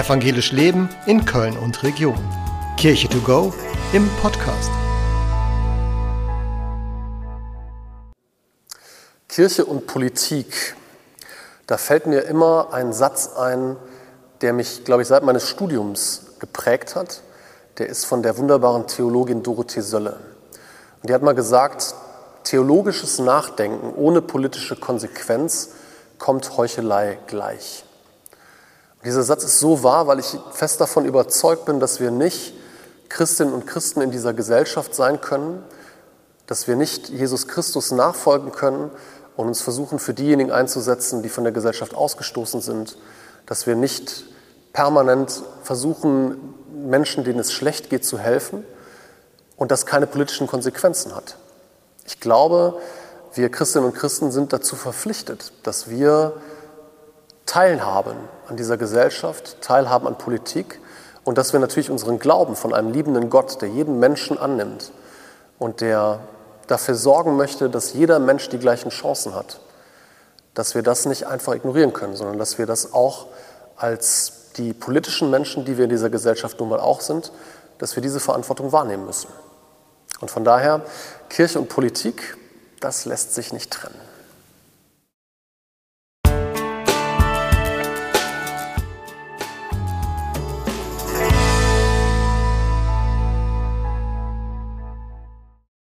Evangelisch Leben in Köln und Region. Kirche to go im Podcast. Kirche und Politik. Da fällt mir immer ein Satz ein, der mich, glaube ich, seit meines Studiums geprägt hat. Der ist von der wunderbaren Theologin Dorothee Sölle. Und die hat mal gesagt, theologisches Nachdenken ohne politische Konsequenz kommt Heuchelei gleich. Dieser Satz ist so wahr, weil ich fest davon überzeugt bin, dass wir nicht Christinnen und Christen in dieser Gesellschaft sein können, dass wir nicht Jesus Christus nachfolgen können und uns versuchen, für diejenigen einzusetzen, die von der Gesellschaft ausgestoßen sind, dass wir nicht permanent versuchen, Menschen, denen es schlecht geht, zu helfen und das keine politischen Konsequenzen hat. Ich glaube, wir Christinnen und Christen sind dazu verpflichtet, dass wir teilhaben an dieser Gesellschaft, teilhaben an Politik und dass wir natürlich unseren Glauben von einem liebenden Gott, der jeden Menschen annimmt und der dafür sorgen möchte, dass jeder Mensch die gleichen Chancen hat, dass wir das nicht einfach ignorieren können, sondern dass wir das auch als die politischen Menschen, die wir in dieser Gesellschaft nun mal auch sind, dass wir diese Verantwortung wahrnehmen müssen. Und von daher, Kirche und Politik, das lässt sich nicht trennen.